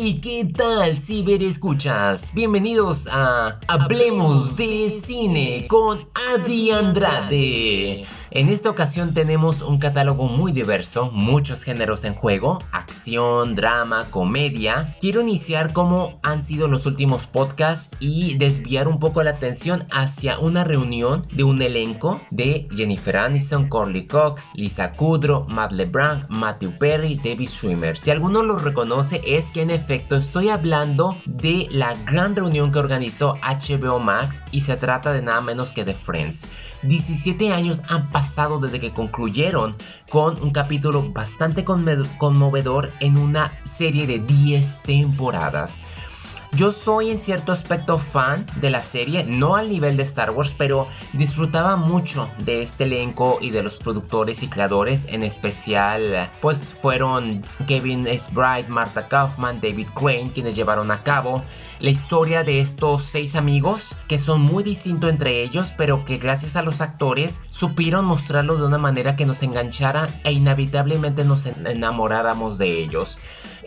Hey, ¿qué tal, ciberescuchas? Bienvenidos a Hablemos de Cine con Adi Andrade. En esta ocasión tenemos un catálogo muy diverso, muchos géneros en juego, acción, drama, comedia. Quiero iniciar como han sido los últimos podcasts y desviar un poco la atención hacia una reunión de un elenco de Jennifer Aniston, Corley Cox, Lisa Kudrow, Matt LeBlanc, Matthew Perry, David Schwimmer. Si alguno los reconoce es que en efecto estoy hablando de la gran reunión que organizó HBO Max y se trata de nada menos que de Friends. 17 años han pasado desde que concluyeron con un capítulo bastante conmovedor en una serie de 10 temporadas. Yo soy en cierto aspecto fan de la serie, no al nivel de Star Wars, pero disfrutaba mucho de este elenco y de los productores y creadores, en especial pues fueron Kevin S. Bright, Martha Kaufman, David Crane quienes llevaron a cabo la historia de estos seis amigos que son muy distintos entre ellos, pero que gracias a los actores supieron mostrarlo de una manera que nos enganchara e inevitablemente nos enamoráramos de ellos.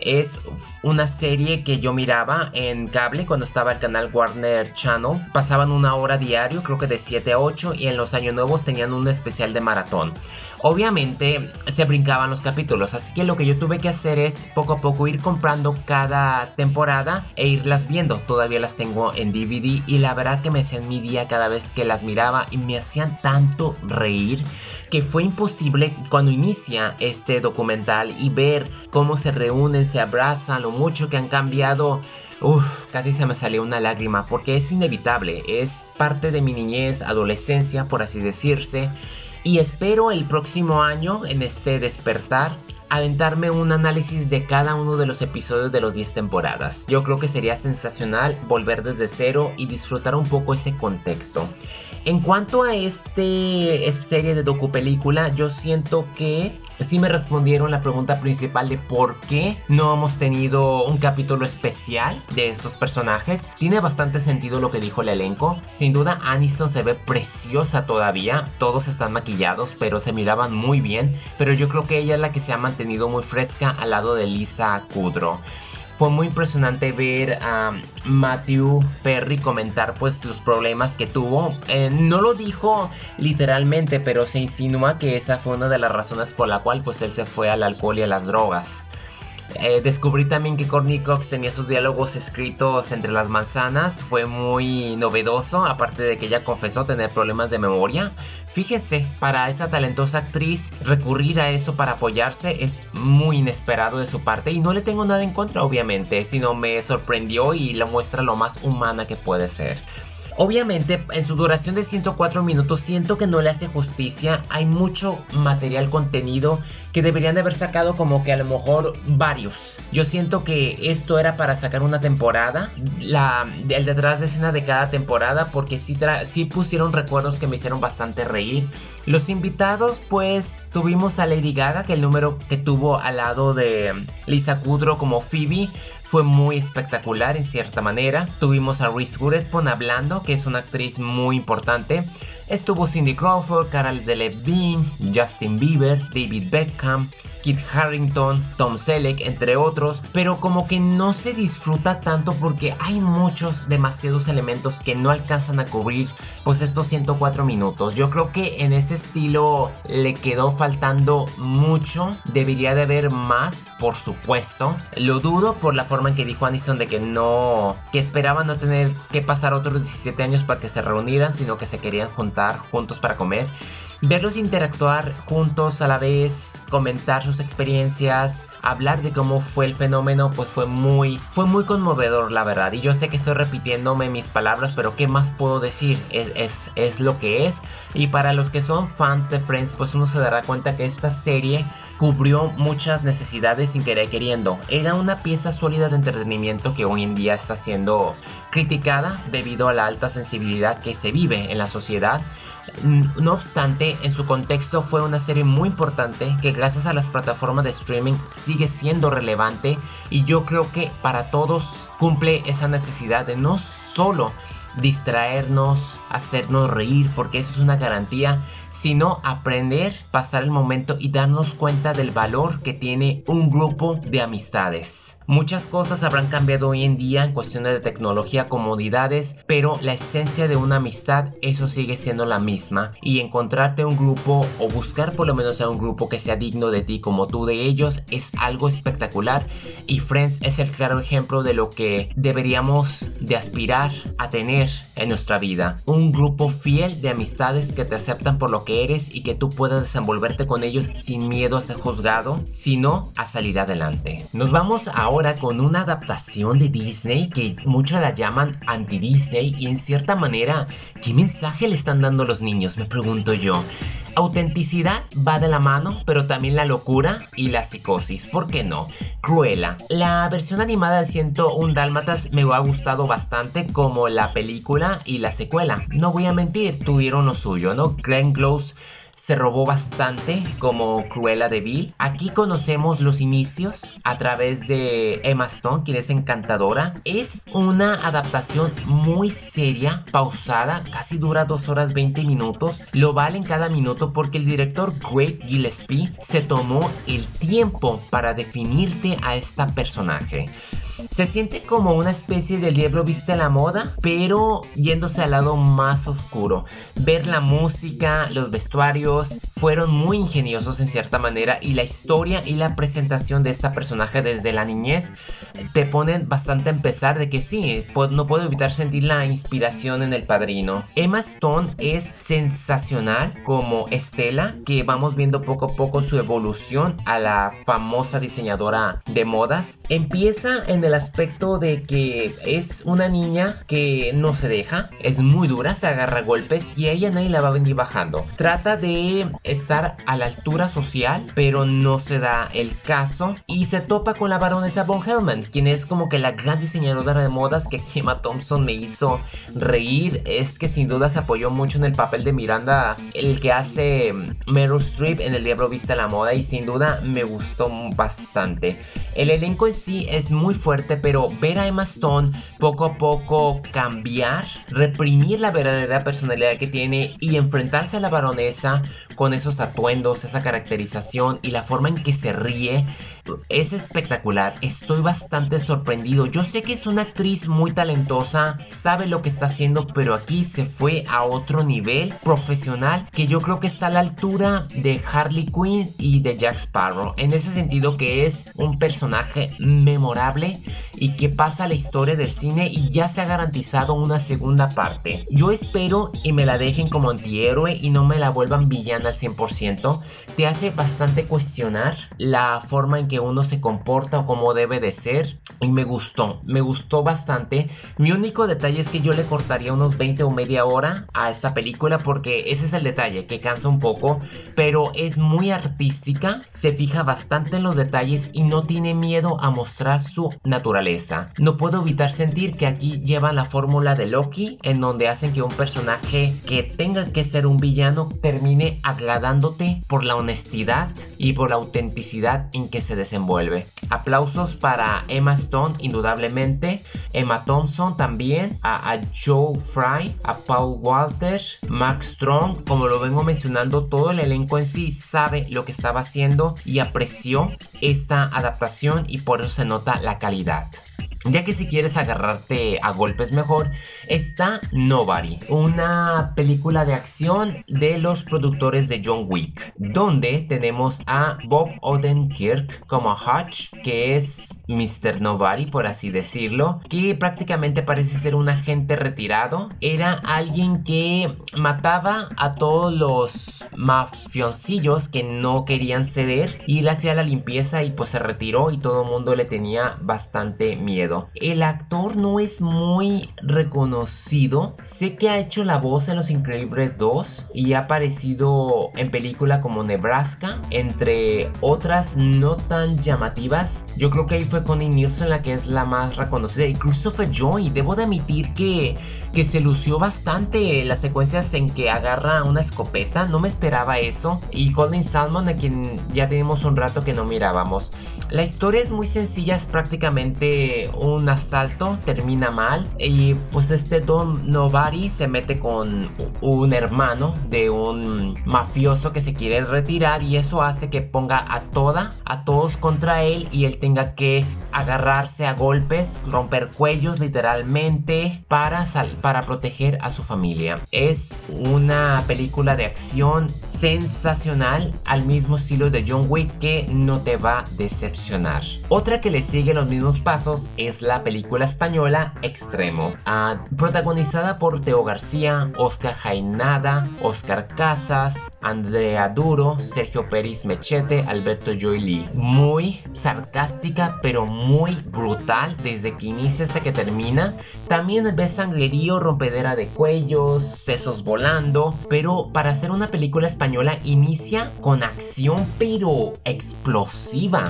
Es una serie que yo miraba en cable cuando estaba el canal Warner Channel. Pasaban una hora diario, creo que de 7 a 8, y en los años nuevos tenían un especial de maratón. Obviamente se brincaban los capítulos, así que lo que yo tuve que hacer es poco a poco ir comprando cada temporada e irlas viendo. Todavía las tengo en DVD y la verdad que me hacían mi día cada vez que las miraba y me hacían tanto reír que fue imposible cuando inicia este documental y ver cómo se reúnen, se abrazan, lo mucho que han cambiado. Uf, casi se me salió una lágrima porque es inevitable, es parte de mi niñez, adolescencia, por así decirse. Y espero el próximo año, en este despertar, aventarme un análisis de cada uno de los episodios de los 10 temporadas. Yo creo que sería sensacional volver desde cero y disfrutar un poco ese contexto. En cuanto a este serie de docupelícula, yo siento que sí me respondieron la pregunta principal de por qué no hemos tenido un capítulo especial de estos personajes. Tiene bastante sentido lo que dijo el elenco. Sin duda, Aniston se ve preciosa todavía. Todos están maquillados, pero se miraban muy bien. Pero yo creo que ella es la que se ha mantenido muy fresca al lado de Lisa Kudrow fue muy impresionante ver a Matthew Perry comentar pues los problemas que tuvo. Eh, no lo dijo literalmente, pero se insinúa que esa fue una de las razones por la cual pues él se fue al alcohol y a las drogas. Eh, descubrí también que Courtney Cox tenía sus diálogos escritos entre las manzanas. Fue muy novedoso, aparte de que ella confesó tener problemas de memoria. Fíjese, para esa talentosa actriz recurrir a eso para apoyarse es muy inesperado de su parte y no le tengo nada en contra obviamente, sino me sorprendió y la muestra lo más humana que puede ser. Obviamente, en su duración de 104 minutos siento que no le hace justicia. Hay mucho material contenido que deberían de haber sacado como que a lo mejor varios. Yo siento que esto era para sacar una temporada, la, el detrás de escena de cada temporada, porque sí, sí pusieron recuerdos que me hicieron bastante reír. Los invitados, pues tuvimos a Lady Gaga, que el número que tuvo al lado de Lisa Kudrow como Phoebe fue muy espectacular en cierta manera. Tuvimos a Reese Witherspoon hablando, que es una actriz muy importante. Estuvo Cindy Crawford, Carol Delevingne, Justin Bieber, David Beckham, Kit Harrington, Tom Selleck, entre otros, pero como que no se disfruta tanto porque hay muchos, demasiados elementos que no alcanzan a cubrir pues estos 104 minutos. Yo creo que en ese estilo le quedó faltando mucho, debería de haber más, por supuesto. Lo dudo por la forma en que dijo Aniston de que no, que esperaba no tener que pasar otros 17 años para que se reunieran, sino que se querían juntar juntos para comer verlos interactuar juntos a la vez, comentar sus experiencias, hablar de cómo fue el fenómeno, pues fue muy, fue muy conmovedor, la verdad. Y yo sé que estoy repitiéndome mis palabras, pero ¿qué más puedo decir? Es, es, es lo que es. Y para los que son fans de Friends, pues uno se dará cuenta que esta serie cubrió muchas necesidades sin querer queriendo. Era una pieza sólida de entretenimiento que hoy en día está siendo criticada debido a la alta sensibilidad que se vive en la sociedad no obstante, en su contexto fue una serie muy importante que gracias a las plataformas de streaming sigue siendo relevante y yo creo que para todos cumple esa necesidad de no solo distraernos, hacernos reír, porque eso es una garantía, sino aprender, pasar el momento y darnos cuenta del valor que tiene un grupo de amistades. Muchas cosas habrán cambiado hoy en día en cuestiones de tecnología, comodidades, pero la esencia de una amistad, eso sigue siendo la misma. Y encontrarte un grupo o buscar por lo menos a un grupo que sea digno de ti como tú de ellos es algo espectacular. Y Friends es el claro ejemplo de lo que deberíamos de aspirar a tener en nuestra vida. Un grupo fiel de amistades que te aceptan por lo que eres y que tú puedas desenvolverte con ellos sin miedo a ser juzgado, sino a salir adelante. Nos vamos ahora con una adaptación de Disney que muchos la llaman anti-Disney y en cierta manera, ¿qué mensaje le están dando los niños? Me pregunto yo. Autenticidad va de la mano, pero también la locura y la psicosis. ¿Por qué no? Cruella. La versión animada de 101 Dálmatas me ha gustado bastante como la película y la secuela. No voy a mentir, tuvieron lo suyo, ¿no? Glenn Close se robó bastante como Cruella de Vil. Aquí conocemos los inicios a través de Emma Stone, quien es encantadora. Es una adaptación muy seria, pausada, casi dura 2 horas 20 minutos. Lo vale en cada minuto porque el director Greg Gillespie se tomó el tiempo para definirte a esta personaje. Se siente como una especie del diablo viste a la moda, pero yéndose al lado más oscuro. Ver la música, los vestuarios, fueron muy ingeniosos en cierta manera y la historia y la presentación de esta personaje desde la niñez te ponen bastante a empezar de que sí, no puedo evitar sentir la inspiración en el padrino. Emma Stone es sensacional como Estela, que vamos viendo poco a poco su evolución a la famosa diseñadora de modas. Empieza en el aspecto de que es una niña que no se deja, es muy dura, se agarra golpes y ella nadie la va a venir bajando. Trata de estar a la altura social, pero no se da el caso y se topa con la baronesa Von Hellman, quien es como que la gran diseñadora de modas que Emma Thompson me hizo reír. Es que sin duda se apoyó mucho en el papel de Miranda, el que hace Meryl Streep en El Diablo Vista la Moda y sin duda me gustó bastante. El elenco en sí es muy fuerte pero ver a Emma Stone poco a poco cambiar, reprimir la verdadera personalidad que tiene y enfrentarse a la baronesa con esos atuendos, esa caracterización y la forma en que se ríe es espectacular. Estoy bastante sorprendido. Yo sé que es una actriz muy talentosa, sabe lo que está haciendo, pero aquí se fue a otro nivel profesional que yo creo que está a la altura de Harley Quinn y de Jack Sparrow. En ese sentido que es un personaje memorable y que pasa la historia del cine y ya se ha garantizado una segunda parte. Yo espero y me la dejen como antihéroe y no me la vuelvan villana al 100%. Te hace bastante cuestionar la forma en que uno se comporta o cómo debe de ser. Y me gustó, me gustó bastante. Mi único detalle es que yo le cortaría unos 20 o media hora a esta película porque ese es el detalle, que cansa un poco, pero es muy artística, se fija bastante en los detalles y no tiene miedo a mostrar su naturaleza. No puedo evitar sentir que aquí llevan la fórmula de Loki, en donde hacen que un personaje que tenga que ser un villano termine agradándote por la honestidad y por la autenticidad en que se desenvuelve. Aplausos para Emma indudablemente, Emma Thompson también, a, Joel Fry, a Paul Walter, Mark Strong, como lo vengo mencionando, todo el elenco en sí sabe lo que estaba haciendo y apreció esta adaptación y por eso se nota la calidad. Ya que si quieres agarrarte a golpes mejor, está Nobody, una película de acción de los productores de John Wick, donde tenemos a Bob Odenkirk como Hutch, que es Mr. Nobody, por así decirlo, que prácticamente parece ser un agente retirado. Era alguien que mataba a todos los mafioncillos que no querían ceder y le hacía la limpieza y pues se retiró y todo el mundo le tenía bastante miedo. El actor no es muy reconocido. Sé que ha hecho la voz en Los Increíbles 2 y ha aparecido en película como Nebraska, entre otras no tan llamativas. Yo creo que ahí fue Connie Nielsen la que es la más reconocida y Christopher Joy. Debo de admitir que que se lució bastante las secuencias en que agarra una escopeta, no me esperaba eso. Y Colin Salmon, a quien ya tenemos un rato que no mirábamos. La historia es muy sencilla, es prácticamente un asalto, termina mal. Y pues este Don Nobody se mete con un hermano de un mafioso que se quiere retirar y eso hace que ponga a toda, a todos contra él y él tenga que agarrarse a golpes, romper cuellos literalmente para, para proteger a su familia. Es una película de acción sensacional al mismo estilo de John Wick que no te va a decepcionar. Otra que le sigue los mismos pasos es la película española Extremo, ah, protagonizada por Teo García, Oscar Jainada, Oscar Casas, Andrea Duro, Sergio Pérez Mechete, Alberto Joy Muy sarcástica pero muy brutal desde que inicia hasta que termina. También ves sangrerío, rompedera de cuellos, sesos volando, pero para hacer una película española inicia con acción pero explosiva.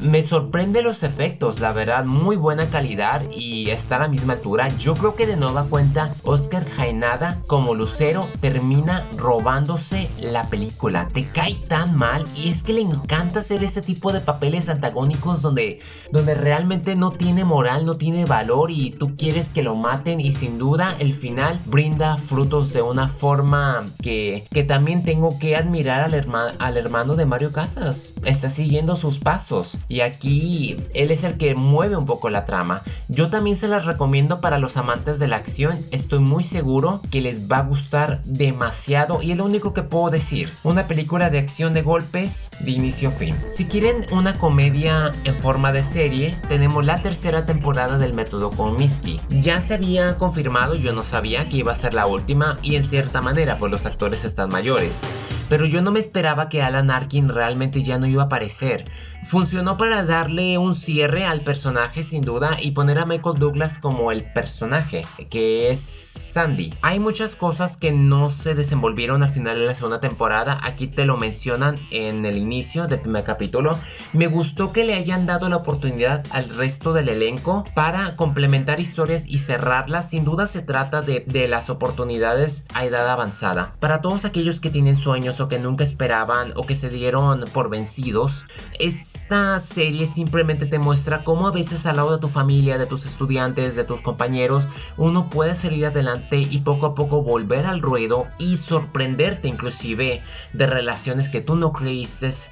Me sorprende los efectos, la verdad, muy buena calidad y está a la misma altura. Yo creo que de nueva cuenta, Oscar Jaenada como Lucero termina robándose la película. Te cae tan mal y es que le encanta hacer este tipo de papeles antagónicos donde, donde realmente no tiene moral, no tiene valor y tú quieres que lo maten y sin duda el final brinda frutos de una forma que, que también tengo que admirar al, al hermano de Mario Casas. Está siguiendo sus pasos. Y aquí él es el que mueve un poco la trama. Yo también se las recomiendo para los amantes de la acción. Estoy muy seguro que les va a gustar demasiado. Y es lo único que puedo decir. Una película de acción de golpes de inicio a fin. Si quieren una comedia en forma de serie, tenemos la tercera temporada del método Kominsky. Ya se había confirmado, yo no sabía que iba a ser la última y en cierta manera, pues los actores están mayores. Pero yo no me esperaba que Alan Arkin realmente ya no iba a aparecer. Funcionó para darle un cierre al personaje sin duda y poner a Michael Douglas como el personaje, que es Sandy. Hay muchas cosas que no se desenvolvieron al final de la segunda temporada, aquí te lo mencionan en el inicio del primer capítulo. Me gustó que le hayan dado la oportunidad al resto del elenco para complementar historias y cerrarlas. Sin duda se trata de, las oportunidades a edad avanzada. Para todos aquellos que tienen sueños o que nunca esperaban o que se dieron por vencidos, esta serie simplemente te muestra cómo a veces al lado de tu familia, de tus estudiantes, de tus compañeros, uno puede salir adelante y poco a poco volver al ruedo y sorprenderte inclusive de relaciones que tú no creíste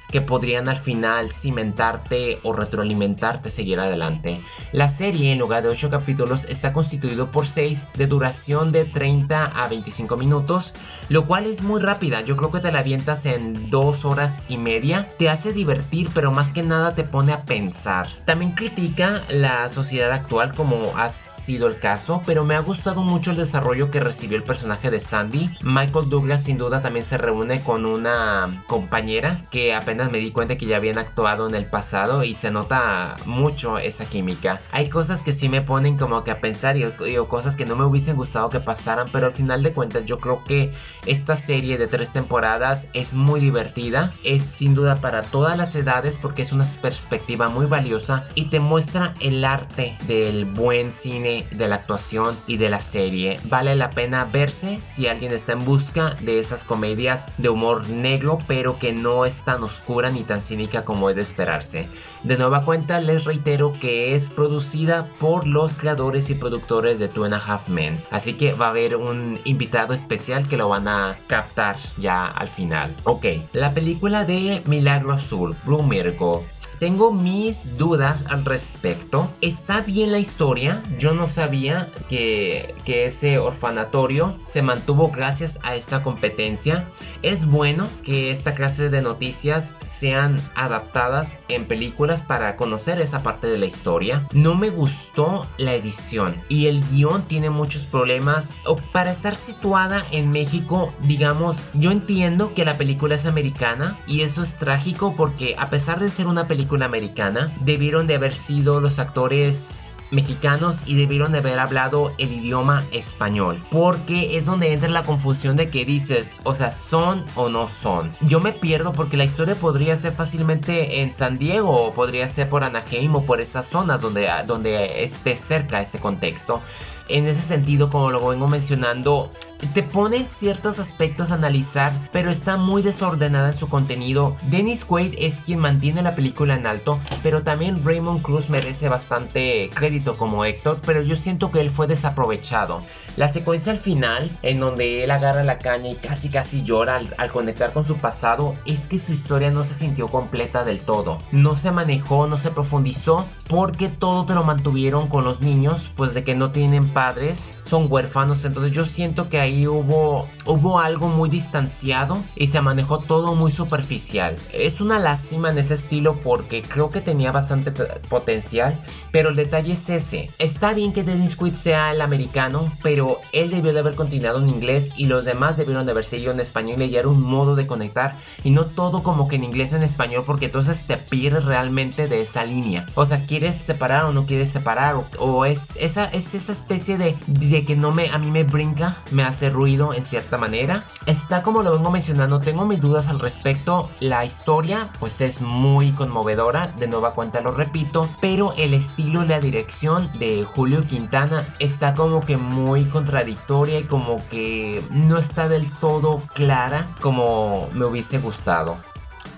que podrían al final cimentarte o retroalimentarte seguir adelante. La serie en lugar de 8 capítulos está constituido por 6 de duración de 30 a 25 minutos, lo cual es muy rápida, yo creo que te la avientas en 2 horas y media, te hace divertir pero más que nada te pone a pensar. También critica la sociedad actual como ha sido el caso, pero me ha gustado mucho el desarrollo que recibió el personaje de Sandy. Michael Douglas sin duda también se reúne con una compañera que apenas me di cuenta que ya habían actuado en el pasado y se nota mucho esa química. Hay cosas que sí me ponen como que a pensar y, cosas que no me hubiesen gustado que pasaran, pero al final de cuentas yo creo que esta serie de tres temporadas es muy divertida, es sin duda para todas las edades porque es una perspectiva muy valiosa y te muestra el arte del buen cine, de la actuación y de la serie. Vale la pena verse si alguien está en busca de esas comedias de humor negro, pero que no es tan oscura ni tan cínica como es de esperarse. De nueva cuenta, les reitero que es producida por los creadores y productores de Two and a Half Men. Así que va a haber un invitado especial que lo van a captar ya al final. Ok, la película de Milagro Azul, Blue Miracle. Tengo mis dudas al respecto. Está bien la historia. Yo no sabía que, ese orfanatorio se mantuvo gracias a esta competencia. Es bueno que esta clase de noticias sean adaptadas en películas para conocer esa parte de la historia. No me gustó la edición y el guion tiene muchos problemas. Para estar situada en México, digamos, yo entiendo que la película es americana y eso es trágico porque a pesar de ser una película americana, debieron de haber sido los actores mexicanos y debieron de haber hablado el idioma español. Porque es donde entra la confusión de que dices, o sea, son o no son. Yo me pierdo porque la historia podría ser fácilmente en San Diego o podría ser por Anaheim o por esas zonas donde, donde esté cerca ese contexto. En ese sentido, como lo vengo mencionando, te pone ciertos aspectos a analizar, pero está muy desordenada en su contenido. Dennis Quaid es quien mantiene la película en alto, pero también Raymond Cruz merece bastante crédito como Héctor, pero yo siento que él fue desaprovechado. La secuencia al final, en donde él agarra la caña y casi casi llora al, conectar con su pasado, es que su historia no se sintió completa del todo. No se manejó, no se profundizó, porque todo te lo mantuvieron con los niños, pues de que no tienen padres, son huérfanos, entonces yo siento que ahí hubo, hubo algo muy distanciado y se manejó todo muy superficial. Es una lástima en ese estilo porque creo que tenía bastante potencial, pero el detalle es ese. Está bien que Dennis Quaid sea el americano, pero él debió de haber continuado en inglés y los demás debieron de haber seguido en español y era un modo de conectar y no todo como que en inglés en español porque entonces te pierdes realmente de esa línea. O sea, ¿quieres separar o no quieres separar? O, es, esa, es esa especie de, de que no me, a mí me brinca, me hace ruido en cierta manera. Está como lo vengo mencionando, tengo mis dudas al respecto. La historia pues es muy conmovedora, de nueva cuenta lo repito, pero el estilo y la dirección de Julio Quintana está como que muy contradictoria y como que no está del todo clara como me hubiese gustado.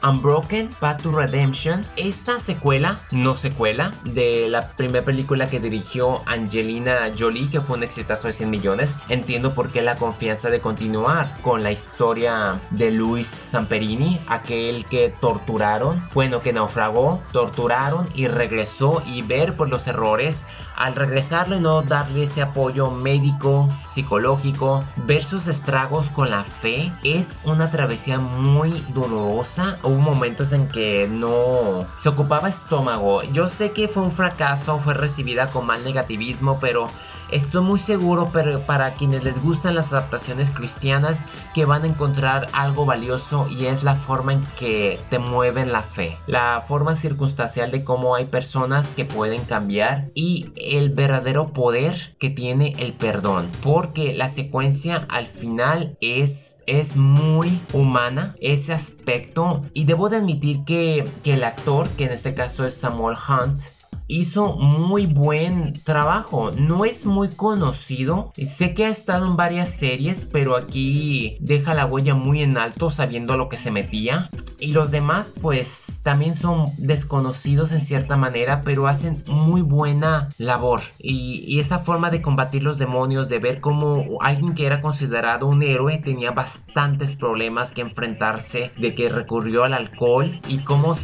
Unbroken Path to Redemption, esta secuela, no secuela, de la primera película que dirigió Angelina Jolie, que fue un exitazo de 100 millones. Entiendo por qué la confianza de continuar con la historia de Luis Samperini, aquel que torturaron, bueno, que naufragó, torturaron y regresó y ver por los errores al regresarlo y no darle ese apoyo médico, psicológico, ver sus estragos con la fe, es una travesía muy dolorosa. Momentos en que no se ocupaba estómago. Yo sé que fue un fracaso, fue recibida con mal negativismo, pero Estoy muy seguro pero para quienes les gustan las adaptaciones cristianas que van a encontrar algo valioso y es la forma en que te mueven la fe, la forma circunstancial de cómo hay personas que pueden cambiar y el verdadero poder que tiene el perdón, porque la secuencia al final es es muy humana ese aspecto y debo de admitir que, que el actor, que en este caso es Samuel Hunt, hizo muy buen trabajo. No es muy conocido. Sé que ha estado en varias series, pero aquí deja la huella muy en alto sabiendo a lo que se metía. Y los demás pues también son desconocidos en cierta manera, pero hacen muy buena labor. Y, esa forma de combatir los demonios, de ver cómo alguien que era considerado un héroe tenía bastantes problemas que enfrentarse, de que recurrió al alcohol y cómo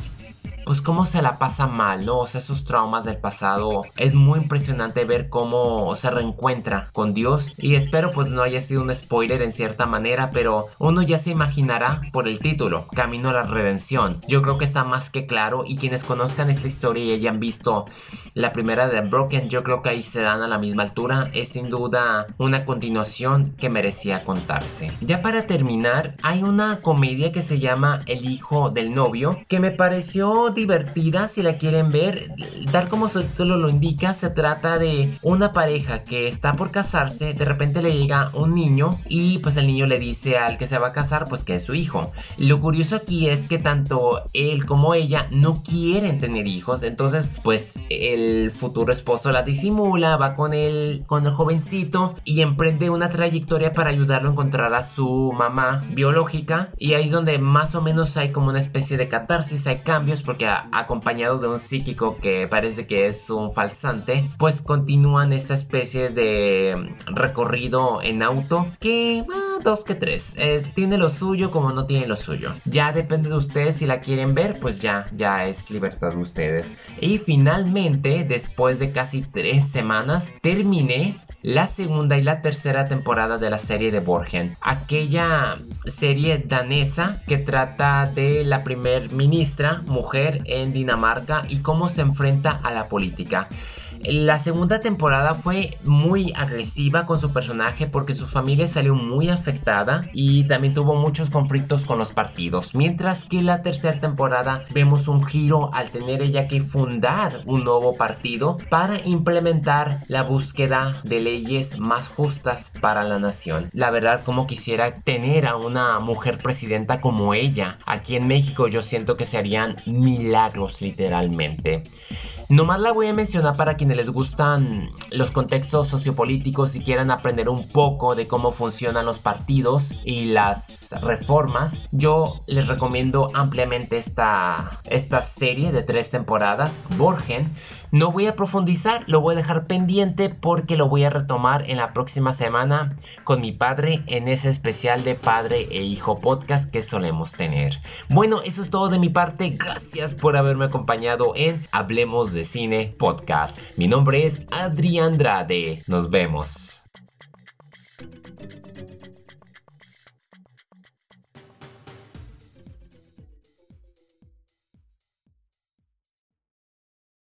pues cómo se la pasa mal, ¿no? O sea, esos traumas del pasado. Es muy impresionante ver cómo se reencuentra con Dios. Y espero pues no haya sido un spoiler en cierta manera, pero uno ya se imaginará por el título, Camino a la Redención. Yo creo que está más que claro y quienes conozcan esta historia y hayan visto la primera de Broken, yo creo que ahí se dan a la misma altura. Es sin duda una continuación que merecía contarse. Ya para terminar, hay una comedia que se llama El hijo del novio, que me pareció divertida si la quieren ver. Tal como su título lo indica, se trata de una pareja que está por casarse, de repente le llega un niño y pues el niño le dice al que se va a casar pues que es su hijo. Lo curioso aquí es que tanto él como ella no quieren tener hijos, entonces pues el futuro esposo la disimula, va con el, con el jovencito y emprende una trayectoria para ayudarlo a encontrar a su mamá biológica y ahí es donde más o menos hay como una especie de catarsis, hay cambios porque acompañado de un psíquico que parece que es un falsante, pues continúan esta especie de recorrido en auto que ah, dos que tres. Eh, tiene lo suyo como no tiene lo suyo. Ya depende de ustedes si la quieren ver, pues ya, ya es libertad de ustedes. Y finalmente, después de casi tres semanas, terminé la segunda y la tercera temporada de la serie de Borgen. Aquella serie danesa que trata de la primer ministra en Dinamarca y cómo se enfrenta a la política. La segunda temporada fue muy agresiva con su personaje porque su familia salió muy afectada y también tuvo muchos conflictos con los partidos. Mientras que la tercera temporada vemos un giro al tener ella que fundar un nuevo partido para implementar la búsqueda de leyes más justas para la nación. La verdad como quisiera tener a una mujer presidenta como ella. Aquí en México yo siento que se harían milagros literalmente. Nomás la voy a mencionar para quienes les gustan los contextos sociopolíticos y quieran aprender un poco de cómo funcionan los partidos y las reformas. Yo les recomiendo ampliamente esta, esta serie de tres temporadas, Borgen no voy a profundizar, lo voy a dejar pendiente porque lo voy a retomar en la próxima semana con mi padre en ese especial de padre e hijo podcast que solemos tener. Bueno, eso es todo de mi parte. Gracias por haberme acompañado en Hablemos de Cine Podcast. Mi nombre es Adrián Andrade. Nos vemos.